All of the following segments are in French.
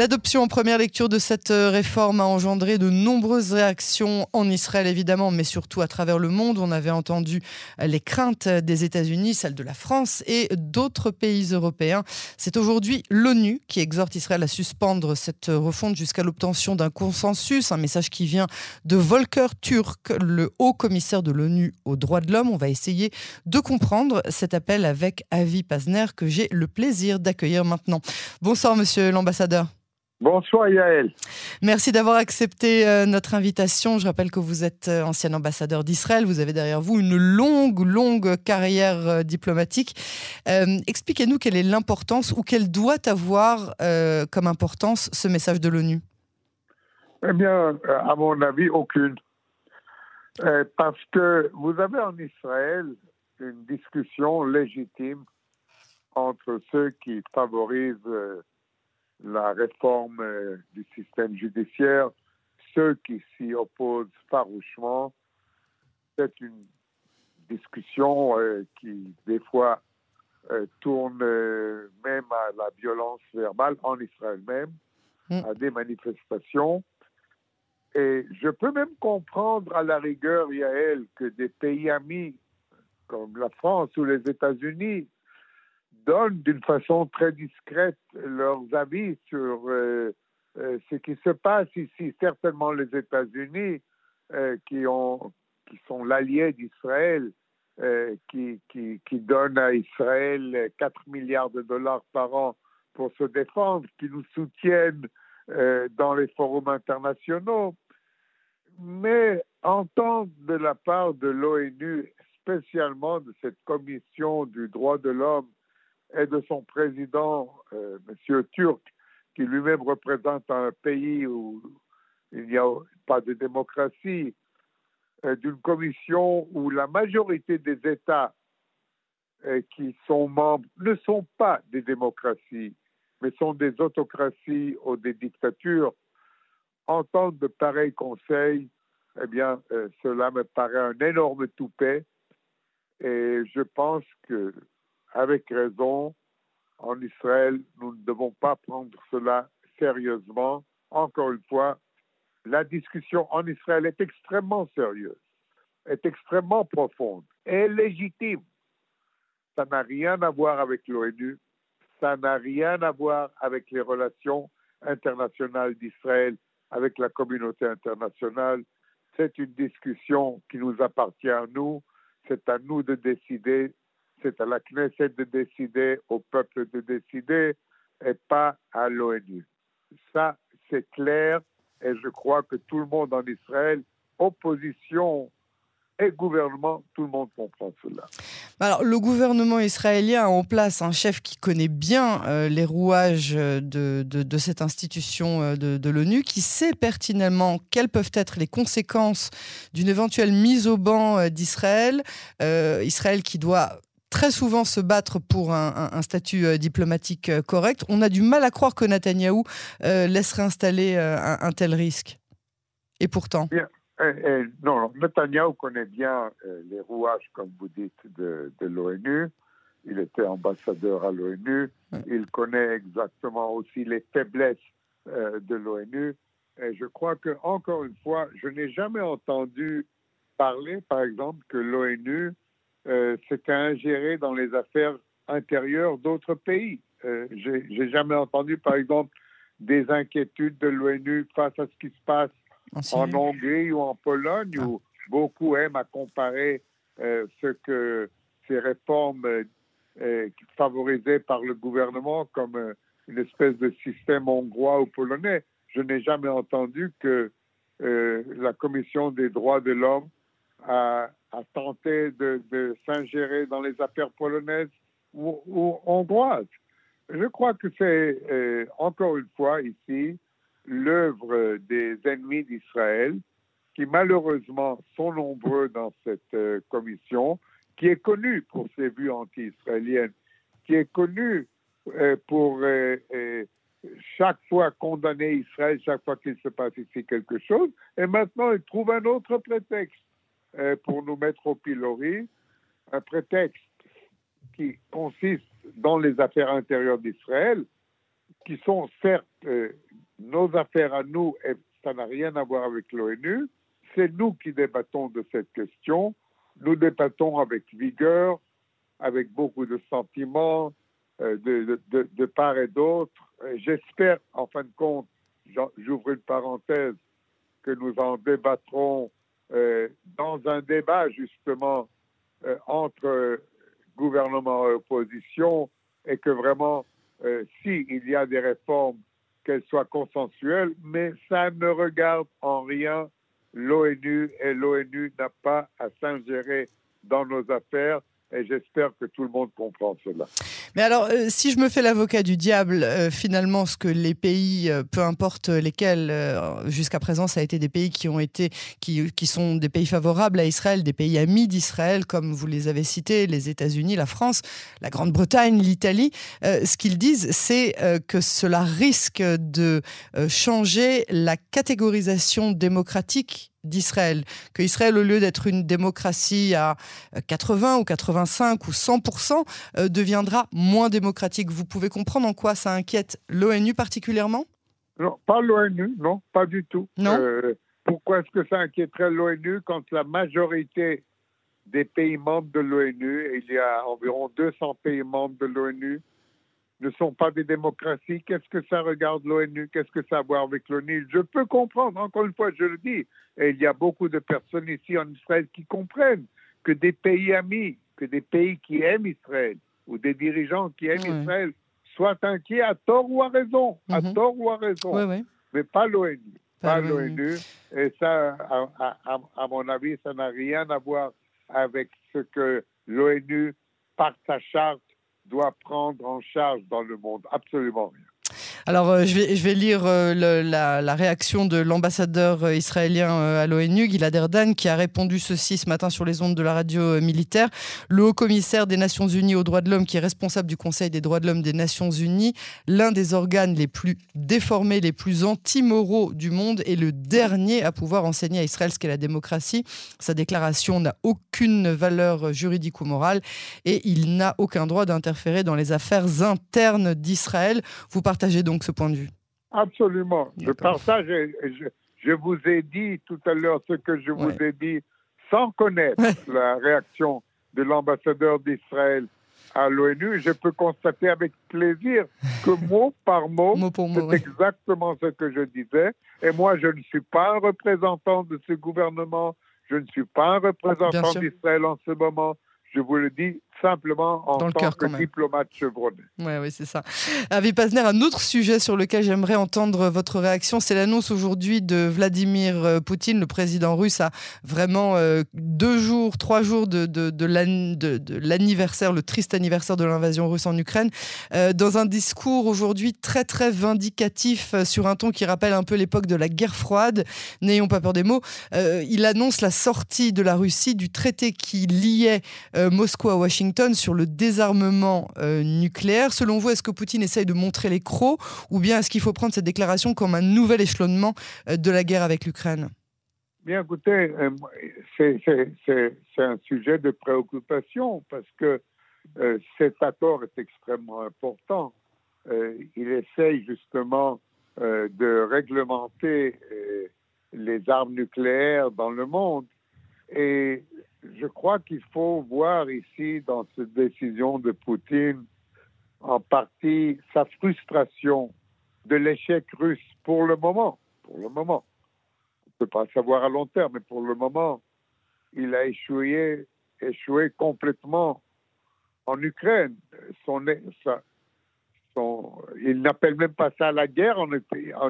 L'adoption en première lecture de cette euh, réforme a engendré de nombreuses réactions en Israël, évidemment, mais surtout à travers le monde. On avait entendu euh, les craintes des États-Unis, celles de la France et d'autres pays européens. C'est aujourd'hui l'ONU qui exhorte Israël à suspendre cette refonte jusqu'à l'obtention d'un consensus, un message qui vient de Volker Turk, le haut commissaire de l'ONU aux droits de l'homme. On va essayer de comprendre cet appel avec Avi Pazner que j'ai le plaisir d'accueillir maintenant. Bonsoir, monsieur l'ambassadeur. Bonsoir Yaël. Merci d'avoir accepté euh, notre invitation. Je rappelle que vous êtes euh, ancien ambassadeur d'Israël. Vous avez derrière vous une longue, longue carrière euh, diplomatique. Expliquez-nous quelle est l'importance ou quelle doit avoir comme importance ce message de l'ONU. Eh bien, à mon avis, aucune. parce que vous avez en Israël une discussion légitime entre ceux qui favorisent la réforme euh, du système judiciaire, ceux qui s'y opposent farouchement. C'est une discussion euh, qui, des fois, euh, tourne même à la violence verbale en Israël même, mm. à des manifestations. Et je peux même comprendre à la rigueur, Yael, que des pays amis comme la France ou les États-Unis donnent d'une façon très discrète leurs avis sur euh, euh, ce qui se passe ici. Certainement les États-Unis, euh, qui, qui sont l'allié d'Israël, qui, qui, qui donnent à Israël 4 milliards de dollars par an pour se défendre, qui nous soutiennent dans les forums internationaux. Mais entendre de la part de l'ONU, spécialement de cette commission du droit de l'homme, et de son président, euh, M. Turc, qui lui-même représente un pays où il n'y a pas de démocratie, euh, d'une commission où la majorité des États euh, qui sont membres ne sont pas des démocraties, mais sont des autocraties ou des dictatures, entendre de pareils conseils, eh bien, cela me paraît un énorme toupet. Et je pense que avec raison, en Israël, nous ne devons pas prendre cela sérieusement. Encore une fois, la discussion en Israël est extrêmement sérieuse, est extrêmement profonde et légitime. Ça n'a rien à voir avec l'ONU, ça n'a rien à voir avec les relations internationales d'Israël avec la communauté internationale. C'est une discussion qui nous appartient à nous. C'est à nous de décider c'est à la Knesset de décider, au peuple de décider, et pas à l'ONU. Ça, c'est clair, et je crois que tout le monde en Israël, opposition et gouvernement, tout le monde comprend cela. Alors, le gouvernement israélien a en place un chef qui connaît bien euh, les rouages de, cette institution euh, de, de l'ONU, qui sait pertinemment quelles peuvent être les conséquences d'une éventuelle mise au banc euh, d'Israël. Israël qui doit très souvent se battre pour un, statut euh, diplomatique euh, correct. On a du mal à croire que Netanyahou euh, laisserait installer un, tel risque. Et pourtant. non, Netanyahou connaît bien les rouages, comme vous dites, de, l'ONU. Il était ambassadeur à l'ONU. Il connaît exactement aussi les faiblesses de l'ONU. Et je crois que, encore une fois, je n'ai jamais entendu parler, par exemple, que l'ONU euh, à ingérer dans les affaires intérieures d'autres pays. Euh, J'ai jamais entendu, par exemple, des inquiétudes de l'ONU face à ce qui se passe en, Hongrie ou en Pologne, où beaucoup aiment à comparer euh, ce que ces réformes euh, favorisées par le gouvernement comme une espèce de système hongrois ou polonais. Je n'ai jamais entendu que la Commission des droits de l'homme a, a tenté de, s'ingérer dans les affaires polonaises ou, hongroises. Je crois que c'est euh, encore une fois ici l'œuvre des ennemis d'Israël qui malheureusement sont nombreux dans cette euh, commission, qui est connue pour ses vues anti-israéliennes, qui est connue euh, pour chaque fois condamner Israël, chaque fois qu'il se passe ici quelque chose, et maintenant il trouve un autre prétexte pour nous mettre au pilori, un prétexte qui consiste dans les affaires intérieures d'Israël, qui sont certes euh, nos affaires à nous, et ça n'a rien à voir avec l'ONU. C'est nous qui débattons de cette question. Nous débattons avec vigueur, avec beaucoup de sentiments, euh, de, de, de, part et d'autre. J'espère, en fin de compte, j'ouvre une parenthèse, que nous en débattrons euh, dans un débat justement euh, entre gouvernement et opposition et que vraiment, euh, s'il y a des réformes, qu'elles soient consensuelles, mais ça ne regarde en rien l'ONU et l'ONU n'a pas à s'ingérer dans nos affaires et j'espère que tout le monde comprend cela. Mais alors, euh, si je me fais l'avocat du diable, euh, finalement, ce que les pays, euh, peu importe lesquels, jusqu'à présent, ça a été des pays qui ont été, qui, qui, sont des pays favorables à Israël, des pays amis d'Israël, comme vous les avez cités, les États-Unis, la France, la Grande-Bretagne, l'Italie. ce qu'ils disent, c'est que cela risque de changer la catégorisation démocratique d'Israël, que Israël, au lieu d'être une démocratie à 80 ou 85 ou 100%, euh, deviendra moins démocratique. Vous pouvez comprendre en quoi ça inquiète l'ONU particulièrement? Non, pas l'ONU, non, pas du tout. Non? Euh, pourquoi est-ce que ça inquiéterait l'ONU quand la majorité des pays membres de l'ONU, il y a environ 200 pays membres de l'ONU, ne sont pas des démocraties. Qu'est-ce que ça regarde l'ONU? Qu'est-ce que ça a à voir avec l'ONU? Je peux comprendre, encore une fois, je le dis, et il y a beaucoup de personnes ici en Israël qui comprennent que des pays amis, que des pays qui aiment Israël, ou des dirigeants qui aiment Israël, soient inquiets à tort ou à raison, à mhm. tort ou à raison, mais pas l'ONU. Pas, l'ONU. Et ça, à, à mon avis, ça n'a rien à voir avec ce que l'ONU, par sa charte, doit prendre en charge dans le monde. Absolument rien. Alors, euh, je, vais, lire euh, la, réaction de l'ambassadeur euh, israélien à l'ONU, Gilad Erdan, qui a répondu ceci ce matin sur les ondes de la radio militaire. Le haut commissaire des Nations Unies aux droits de l'homme, qui est responsable du Conseil des droits de l'homme des Nations Unies, l'un des organes les plus déformés, les plus antimoraux du monde, et le dernier à pouvoir enseigner à Israël ce qu'est la démocratie. Sa déclaration n'a aucune valeur juridique ou morale et il n'a aucun droit d'interférer dans les affaires internes d'Israël. Vous partagez donc ce point de vue Absolument. Je partage. Je, je, vous ai dit tout à l'heure ce que je vous ai dit sans connaître la réaction de l'ambassadeur d'Israël à l'ONU. Je peux constater avec plaisir que mot par mot, c'est exactement ce que je disais. Et moi, je ne suis pas un représentant de ce gouvernement. Je ne suis pas un représentant d'Israël en ce moment. Je vous le dis simplement en tant que diplomate chevronné. Oui, oui, c'est ça. Avi Pazner, un autre sujet sur lequel j'aimerais entendre votre réaction, c'est l'annonce aujourd'hui de Vladimir euh, Poutine, le président russe, a vraiment euh, deux jours, trois jours de, de, de l'anniversaire, le triste anniversaire de l'invasion russe en Ukraine, euh, dans un discours aujourd'hui très, très vindicatif sur un ton qui rappelle un peu l'époque de la guerre froide. N'ayons pas peur des mots. il annonce la sortie de la Russie du traité qui liait Moscou à Washington sur le désarmement euh, nucléaire. Selon vous, est-ce que Poutine essaye de montrer les crocs ou bien est-ce qu'il faut prendre cette déclaration comme un nouvel échelonnement euh, de la guerre avec l'Ukraine? Bien, écoutez, euh, c'est un sujet de préoccupation parce que cet accord est extrêmement important. il essaye justement de réglementer les armes nucléaires dans le monde. Et je crois qu'il faut voir ici, dans cette décision de Poutine, en partie sa frustration de l'échec russe pour le moment. Pour le moment. On ne peut pas savoir à long terme, mais pour le moment, il a échoué, échoué complètement en Ukraine. Il n'appelle même pas ça la guerre en,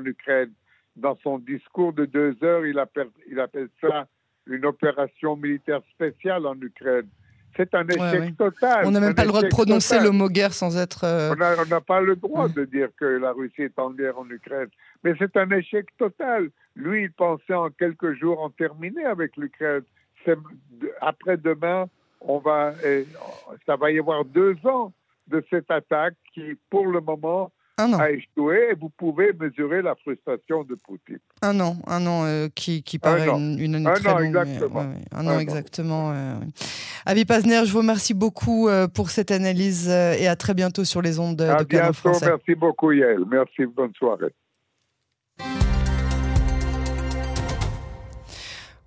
Ukraine. Dans son discours de deux heures, il appelle ça une opération militaire spéciale en Ukraine. C'est un échec total. On n'a même pas le droit de prononcer le mot guerre sans être. Euh, on n'a pas le droit de dire que la Russie est en guerre en Ukraine. Mais c'est un échec total. Lui, il pensait en quelques jours en terminer avec l'Ukraine. Après-demain, on va, ça va y avoir deux ans de cette attaque qui, pour le moment, ah, un an. a échoué vous pouvez mesurer la frustration de Poutine. Un an, un an qui, ah, paraît une, une, un très an longue, euh, exactement. Euh, ouais, un, an, exactement. Avi Pazner, je vous remercie beaucoup euh, pour cette analyse euh, et à très bientôt sur les ondes de Canal Français. Merci beaucoup Yael, merci, bonne soirée.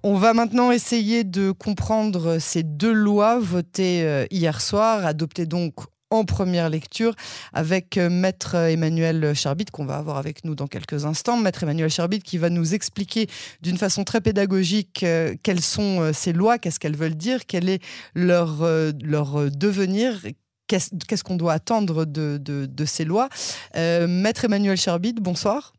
On va maintenant essayer de comprendre ces deux lois votées hier soir, adoptées donc en première lecture avec euh, Maître Emmanuel Charbit, qu'on va avoir avec nous dans quelques instants. Maître Emmanuel Charbit qui va nous expliquer d'une façon très pédagogique euh, quelles sont euh, ces lois, qu'est-ce qu'elles veulent dire, quel est leur, leur devenir, qu'est-ce qu'on doit attendre de, de, ces lois. Maître Emmanuel Charbit, bonsoir.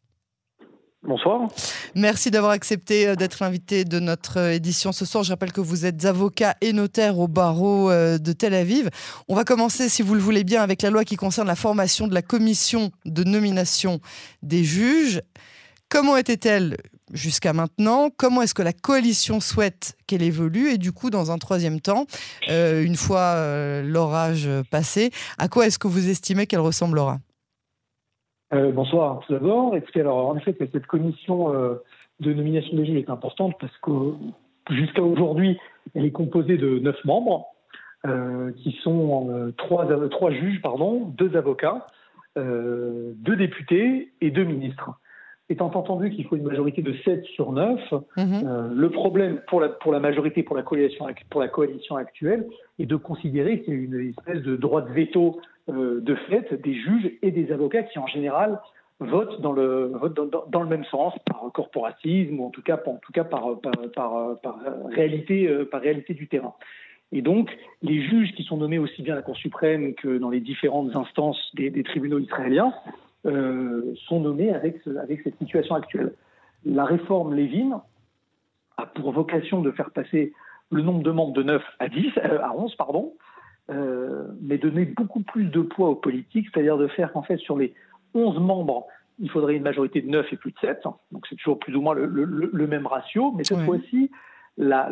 Bonsoir. Merci d'avoir accepté euh, d'être l'invité de notre euh, édition ce soir. Je rappelle que vous êtes avocat et notaire au barreau euh, de Tel Aviv. On va commencer, si vous le voulez bien, avec la loi qui concerne la formation de la commission de nomination des juges. Comment était-elle jusqu'à maintenant? Comment est-ce que la coalition souhaite qu'elle évolue? Et du coup, dans un troisième temps, une fois l'orage passé, à quoi est-ce que vous estimez qu'elle ressemblera? Euh, bonsoir tout d'abord. Écoutez, alors en effet, cette commission euh, de nomination des juges est importante parce que jusqu'à aujourd'hui, elle est composée de neuf membres, euh, qui sont trois, trois, juges, pardon, deux avocats, deux députés et deux ministres. Étant entendu qu'il faut une majorité de 7 sur 9, mhm. le problème pour la, pour la majorité, pour la, coalition, pour la coalition actuelle, est de considérer qu'il y a une espèce de droit de veto euh, de fait des juges et des avocats qui en général votent dans le, dans, le même sens par corporatisme ou en tout cas, en tout cas par, par, par, réalité, euh, par réalité du terrain. Et donc, les juges qui sont nommés aussi bien à la Cour suprême que dans les différentes instances des, tribunaux israéliens euh, sont nommés avec, avec cette situation actuelle. La réforme Lévin a pour vocation de faire passer le nombre de membres de 9 à 10, à 11, pardon, euh, mais donner beaucoup plus de poids aux politiques, c'est-à-dire de faire qu'en fait, sur les 11 membres, il faudrait une majorité de 9 et plus de 7. Donc c'est toujours plus ou moins le, même ratio, mais cette fois-ci, la,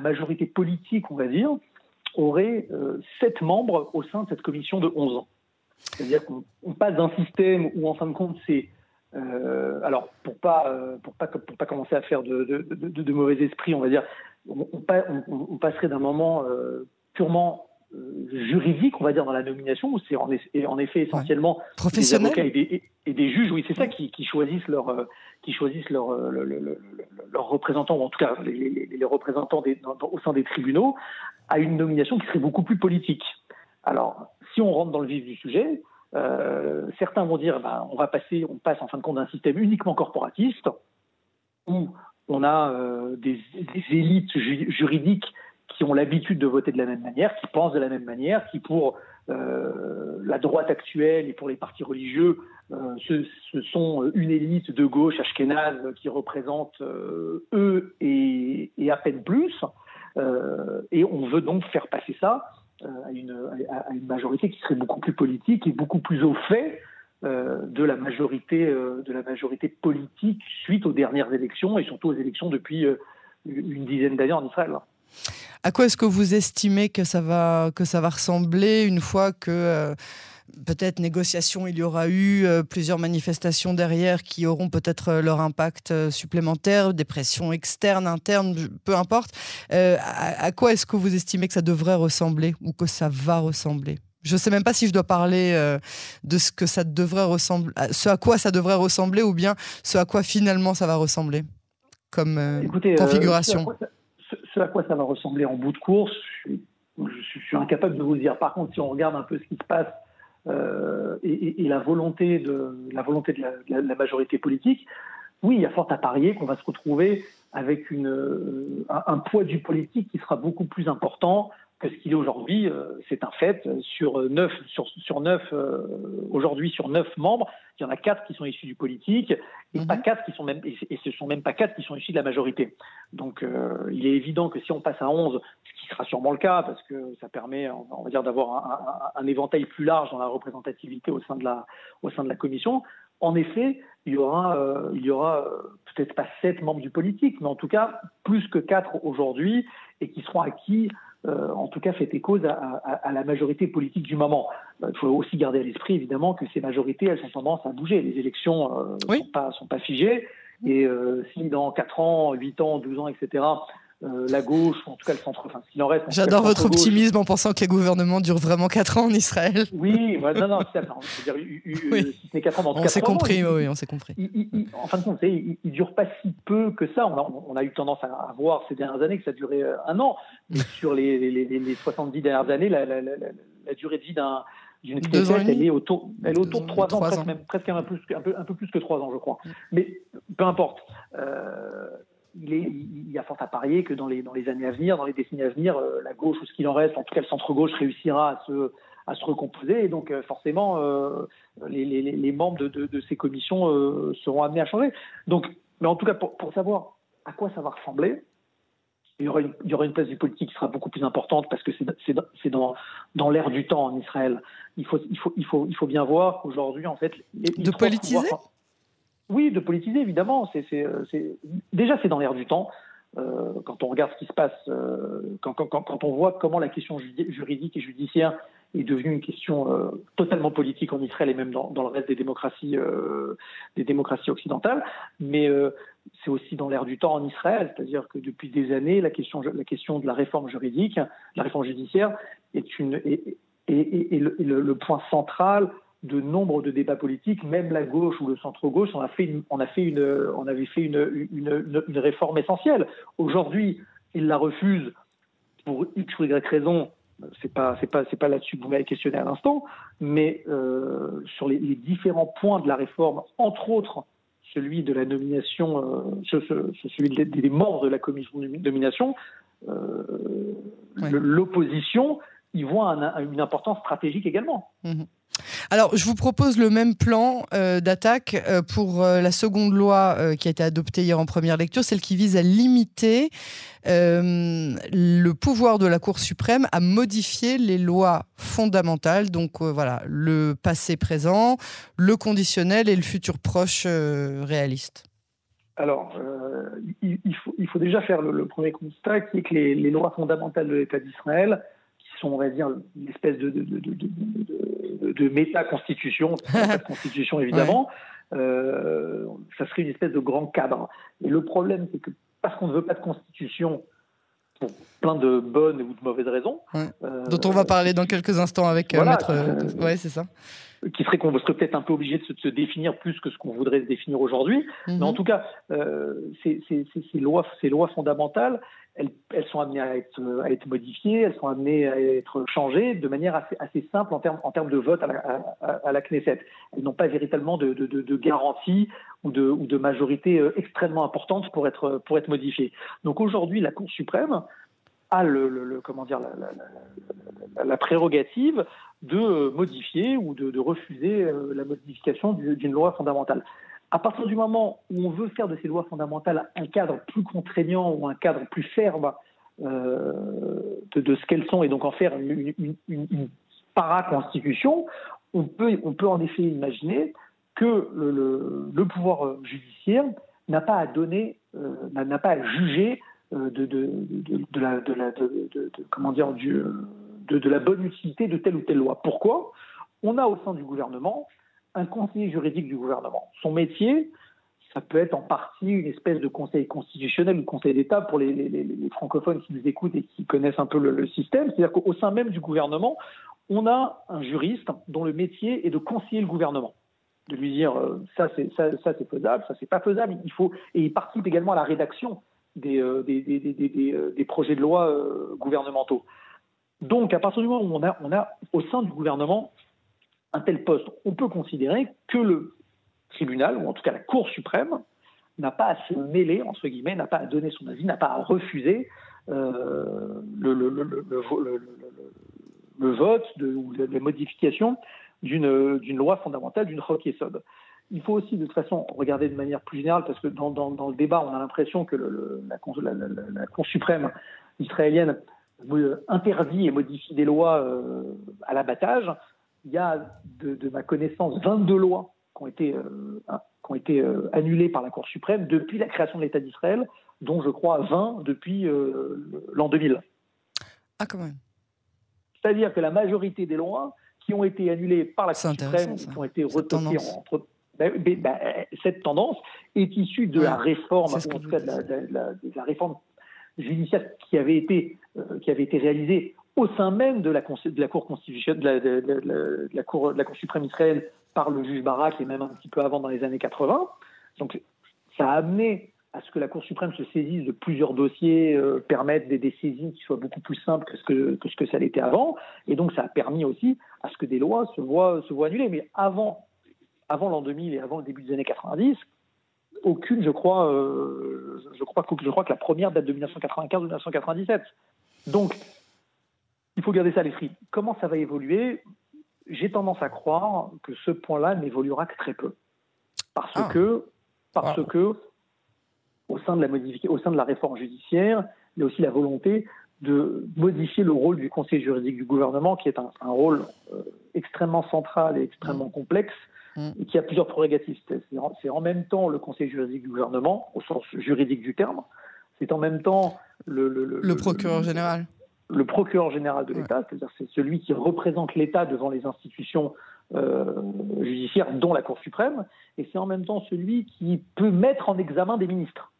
majorité politique, on va dire, aurait euh, 7 membres au sein de cette commission de 11 ans. C'est-à-dire qu'on passe d'un système où, en fin de compte, c'est euh, alors, pour pas, euh, pour pas, pour pas commencer à faire de, de, mauvais esprit, on va dire, on, on, passerait d'un moment purement euh, juridique, on va dire, dans la nomination, où c'est en, effet essentiellement des avocats et des, juges, oui, c'est ça, qui, choisissent leur, qui choisissent leur, leurs représentants, ou en tout cas les, représentants au sein des tribunaux, à une nomination qui serait beaucoup plus politique. Alors, si on rentre dans le vif du sujet, certains vont dire, ben, on passe en fin de compte d'un système uniquement corporatiste, où on a des, des, élites juridiques qui ont l'habitude de voter de la même manière, qui pensent de la même manière, qui pour euh, la droite actuelle et pour les partis religieux, euh, ce, sont une élite de gauche ashkénaze qui représente euh, eux et, à peine plus. et on veut donc faire passer ça à une, à, une, majorité qui serait beaucoup plus politique et beaucoup plus au fait de la majorité de la majorité politique suite aux dernières élections et surtout aux élections depuis une dizaine d'années en Israël. À quoi est-ce que vous estimez que ça va, que ça va ressembler une fois que euh, peut-être négociation il y aura eu, euh, plusieurs manifestations derrière qui auront peut-être euh, leur impact supplémentaire, des pressions externes, internes, peu importe. À, quoi est-ce que vous estimez que ça devrait ressembler ou que ça va ressembler? Je ne sais même pas si je dois parler de ce que ça devrait ressembler, ce à quoi ça devrait ressembler ou bien ce à quoi finalement ça va ressembler comme configuration ce à quoi ça va ressembler en bout de course, je suis, incapable de vous le dire. Par contre, si on regarde un peu ce qui se passe euh, et, la volonté de la volonté de la, majorité politique, oui, il y a fort à parier qu'on va se retrouver avec euh, un, poids du politique qui sera beaucoup plus important que ce qu'il est aujourd'hui. Euh, c'est un fait. Sur neuf, sur, sur neuf aujourd'hui sur neuf membres, il y en a quatre qui sont issus du politique et pas mhm. quatre qui sont même et ce sont même pas quatre qui sont issus de la majorité. Donc euh, il est évident que si on passe à 11, ce qui sera sûrement le cas parce que ça permet on va dire d'avoir un, éventail plus large dans la représentativité au sein de la au sein de la commission, en effet, il y aura, euh, il y aura euh, peut-être pas sept membres du politique, mais en tout cas plus que quatre aujourd'hui, et qui seront acquis euh, en tout cas fait écho à, la majorité politique du moment. Euh, il faut aussi garder à l'esprit évidemment que ces majorités, elles ont tendance à bouger. Les élections ne euh, sont, pas, sont pas figées. Et si dans 4 ans, 8 ans, 12 ans, etc., euh, la gauche, en tout cas le centre, enfin ce qu'il en reste. J'adore votre optimisme en pensant que les gouvernements durent vraiment 4 ans en Israël. Oui, non, non, c'est dire, si ce n'est 4 ans, dans on s'est compris, oui, on s'est compris. en fin de compte, il ne dure pas si peu que ça. On a, on a, eu tendance à voir ces dernières années que ça durait un an, mais sur les, les, les, 70 dernières années, la, la, la, la durée de vie d'un d'une elle est autour, elle est autour de 3 ans, presque, Même, presque un, peu, un, peu, un peu plus que 3 ans, je crois. Mais peu importe. Euh, il, est, il, y a fort à parier que dans les, dans les années à venir, dans les décennies à venir, euh, la gauche ou ce qu'il en reste, en tout cas le centre-gauche, réussira à se, à se recomposer. Et donc, euh, forcément, euh, les, les, les, membres de, de, de ces commissions seront amenés à changer. Donc, mais en tout cas, pour, pour savoir à quoi ça va ressembler, il y, aura une, il y aura une place du politique qui sera beaucoup plus importante parce que c'est dans, dans l'air du temps en Israël. Il faut, il faut, il faut, il faut bien voir qu'aujourd'hui, en fait. Les, de politiser? Oui, de politiser, évidemment. C'est, euh, déjà, c'est dans l'air du temps. Euh, quand on regarde ce qui se passe, euh, quand, on voit comment la question juridique et judiciaire est devenue une question totalement politique en Israël et même dans, le reste des démocraties, des démocraties occidentales, mais c'est aussi dans l'air du temps en Israël, c'est-à-dire que depuis des années, la question, la question de la réforme juridique, la réforme judiciaire est, le, point central de nombre de débats politiques, même la gauche ou le centre-gauche, on, a fait une, on, a fait une, on avait fait une, une, une réforme essentielle. Aujourd'hui, ils la refusent pour X ou Y raison. C'est pas, c'est pas, c'est pas là-dessus que vous m'avez questionné à l'instant, mais euh, sur les, les, différents points de la réforme, entre autres celui de la nomination, euh, celui des, des, membres de la commission de nomination, euh, ouais. l'opposition voit un, une importance stratégique également. Mmh. Alors, je vous propose le même plan euh, d'attaque euh, pour euh, la seconde loi qui a été adoptée hier en première lecture, celle qui vise à limiter le pouvoir de la Cour suprême à modifier les lois fondamentales, donc voilà, le passé présent, le conditionnel et le futur proche réaliste. Alors, il, il, faut, il, faut, déjà faire le, le, premier constat qui est que les, les lois fondamentales de l'État d'Israël sont, on va dire, une espèce de, de, de, de, méta-constitution, constitution évidemment, ouais. euh, ça serait une espèce de grand cadre. Et le problème, c'est que parce qu'on ne veut pas de constitution, pour plein de bonnes ou de mauvaises raisons. Ouais. Euh, Dont on va parler dans quelques instants avec voilà, Maître. Euh, ouais, c'est ça. Qui serait qu'on serait peut-être un peu obligé de se, de se, définir plus que ce qu'on voudrait se définir aujourd'hui. -hmm. Mais en tout cas, euh, ces, ces, ces, lois, ces lois fondamentales, elles, elles, sont amenées à être, à être modifiées, elles sont amenées à être changées de manière assez, assez simple en termes, en termes de vote à la, à, à la Knesset. Elles n'ont pas véritablement de, de, de, de garantie ou de, ou de majorité euh, extrêmement importante pour être, pour être modifiées. Donc aujourd'hui, la Cour suprême a la, prérogative de modifier ou de, refuser euh, la modification d'une loi fondamentale. À partir du moment où on veut faire de ces lois fondamentales un cadre plus contraignant ou un cadre plus ferme euh, de, ce qu'elles sont et donc en faire une, para-constitution, on peut, on peut en effet imaginer que le, pouvoir judiciaire n'a pas à donner, euh, n'a pas à juger de, la, bonne utilité de telle ou telle loi. Pourquoi? On a au sein du gouvernement un conseiller juridique du gouvernement. Son métier, ça peut être en partie une espèce de conseil constitutionnel ou conseil d'État pour les, francophones qui nous écoutent et qui connaissent un peu le, système. C'est-à-dire qu'au sein même du gouvernement, on a un juriste dont le métier est de conseiller le gouvernement de lui dire euh, ça c'est ça c'est faisable, ça c'est pas faisable. Il faut et il participe également à la rédaction des, euh, euh, des projets de loi euh, gouvernementaux. Donc à partir du moment où on a au sein du gouvernement un tel poste, on peut considérer que le tribunal, ou en tout cas la Cour suprême, n'a pas à se mêler, entre guillemets, n'a pas à donner son avis, n'a pas à refuser le, vote ou la modification d'une loi fondamentale, d'une rock Yesod. Il faut aussi, de toute façon, regarder de manière plus générale, parce que dans, dans, dans le débat, on a l'impression que la, la, la, la, Cour suprême israélienne interdit et modifie des lois euh, à l'abattage il y a, de, de, ma connaissance, 22 lois qui ont été, euh, qui ont été euh, annulées par la Cour suprême depuis la création de l'État d'Israël, dont je crois 20 depuis l'an 2000. Ah, quand même. C'est-à-dire que la majorité des lois qui ont été annulées par la Cour suprême, qui ont été retoquées entre. Ben, ben, cette tendance est issue de la réforme, en tout cas de la, de, la, de la, réforme judiciaire qui avait été, qui avait été réalisée au sein même de la, de la Cour constitutionnelle, de la, Cour, de la Cour suprême israélienne par le juge Barak et même un petit peu avant dans les années 80. Donc ça a amené à ce que la Cour suprême se saisisse de plusieurs dossiers, euh, permettre des, des, saisines qui soient beaucoup plus simples que ce que, que ce que ça l'était avant. Et donc ça a permis aussi à ce que des lois se voient, se voient annulées. Mais avant, avant l'an 2000 et avant le début des années 90, aucune, je crois, euh, je, crois que, je crois que la première date de 1995 ou 1997. Donc, il faut garder ça à l'esprit. Comment ça va évoluer? J'ai tendance à croire que ce point-là n'évoluera que très peu. Parce ah. que, parce que au sein, de la au sein de la réforme judiciaire, il y a aussi la volonté de modifier le rôle du conseil juridique du gouvernement, qui est un, rôle euh, extrêmement central et extrêmement mmh. complexe, mmh. et qui a plusieurs prérogatives. C'est en même temps le conseil juridique du gouvernement, au sens juridique du terme, c'est en même temps le, le procureur général le procureur général de l'État, c'est-à-dire c'est celui qui représente l'État devant les institutions euh, judiciaires, dont la Cour suprême, et c'est en même temps celui qui peut mettre en examen des ministres.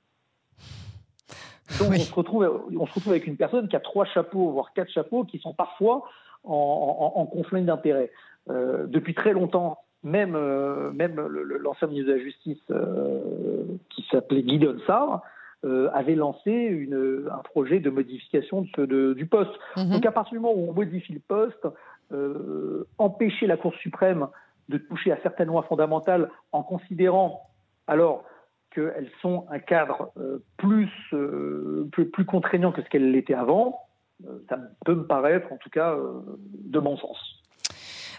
Donc on, se retrouve, on se retrouve avec une personne qui a trois chapeaux, voire quatre chapeaux, qui sont parfois en, conflit d'intérêts. Euh, depuis très longtemps, même, euh, même l'ancien ministre de la Justice, qui s'appelait Guy Donsard, euh, avait lancé une, un projet de modification de, du poste. Mhm. Donc à partir du moment où on modifie le poste, euh, empêcher la Cour suprême de toucher à certaines lois fondamentales en considérant alors qu'elles sont un cadre euh, plus, plus, plus, contraignant que ce qu'elles l'étaient avant, ça peut me paraître en tout cas de bon sens.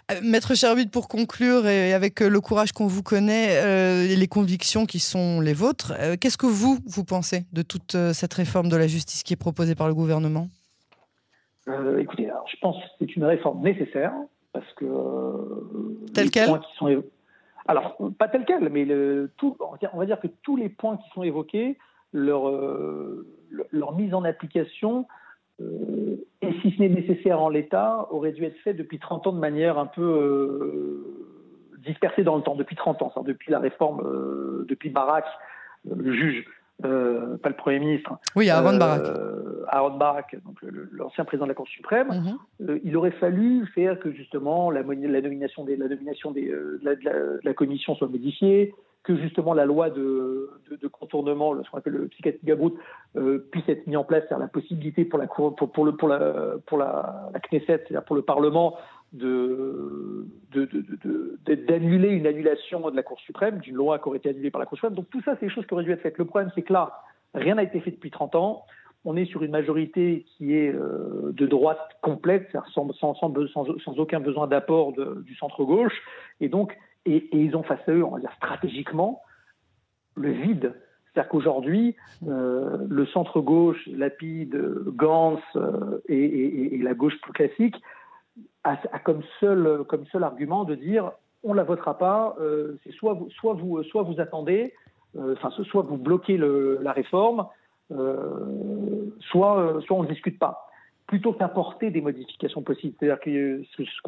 Euh, Maître Cherbit, pour conclure, et avec euh, le courage qu'on vous connaît euh, et les convictions qui sont les vôtres, qu'est-ce que vous, vous pensez de toute cette réforme de la justice qui est proposée par le gouvernement? Écoutez, je pense que c'est une réforme nécessaire, parce que... Telle quelle? Alors, pas telle quelle, mais le, tout, on va dire que tous les points qui sont évoqués, leur, leur mise en application euh, et si ce n'est nécessaire en l'état, aurait dû être fait depuis 30 ans de manière un peu euh, dispersée dans le temps, depuis 30 ans, depuis la réforme, euh, depuis Barak, le juge, pas le Premier ministre. Oui, Aaron Barak. Aaron Barak, donc l'ancien président de la Cour suprême. Mhm. il aurait fallu faire que justement la, la nomination, des, la, nomination des, la, de la commission soit modifiée, que justement la loi de, de, contournement, ce qu'on appelle le psychiatrie Gabrout, euh, puisse être mis en place, c'est-à-dire la possibilité pour la pour, pour, le, pour la pour la, la Knesset, c'est-à-dire pour le Parlement, de d'annuler une annulation de la Cour suprême, d'une loi qui aurait été annulée par la Cour suprême. Donc tout ça, c'est des choses qui auraient dû être faites. Le problème, c'est que là, rien n'a été fait depuis 30 ans. On est sur une majorité qui est euh, de droite complète, sans, sans, sans, sans, aucun besoin d'apport du centre-gauche. Et donc, et, ils ont face à eux, on va dire stratégiquement, le vide. C'est-à-dire qu'aujourd'hui, euh, le centre-gauche, Lapide, Gans euh, et, la gauche plus classique a, comme, seul, comme seul argument de dire on la votera pas, euh, c'est soit vous, soit vous, soit vous attendez, soit vous bloquez la réforme, soit, soit on ne discute pas plutôt qu'apporter des modifications possibles. C'est-à-dire que ce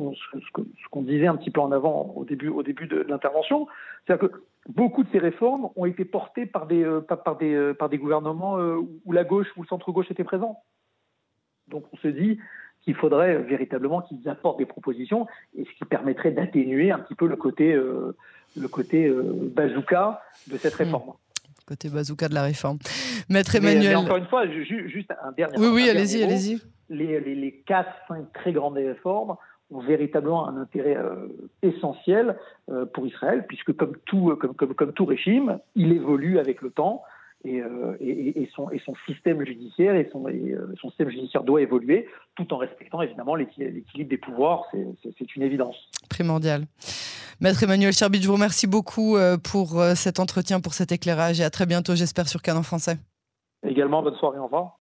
qu'on disait un petit peu en avant au début, au début de l'intervention, c'est-à-dire que beaucoup de ces réformes ont été portées par des, euh, par, des, euh, par des gouvernements euh, où la gauche ou le centre-gauche était présent. Donc on se dit qu'il faudrait véritablement qu'ils apportent des propositions et ce qui permettrait d'atténuer un petit peu le côté, le côté bazooka de cette hmm. réforme. Côté bazooka de la réforme. Maître Emmanuel. Mais, encore une fois, juste un dernier. Oui, oui, allez-y, allez-y les, les, les 4, 5 très grandes réformes ont véritablement un intérêt euh, essentiel euh, pour Israël, puisque comme tout, comme, comme, comme, tout régime, il évolue avec le temps et, euh, et, et, son, et son, système judiciaire et son, son, système judiciaire doit évoluer, tout en respectant évidemment l'équilibre des pouvoirs. C'est une évidence. Primordial. Maître Emmanuel Cherbit, je vous remercie beaucoup pour cet entretien, pour cet éclairage et à très bientôt, j'espère, sur Canon Français. Également, bonne soirée, au revoir.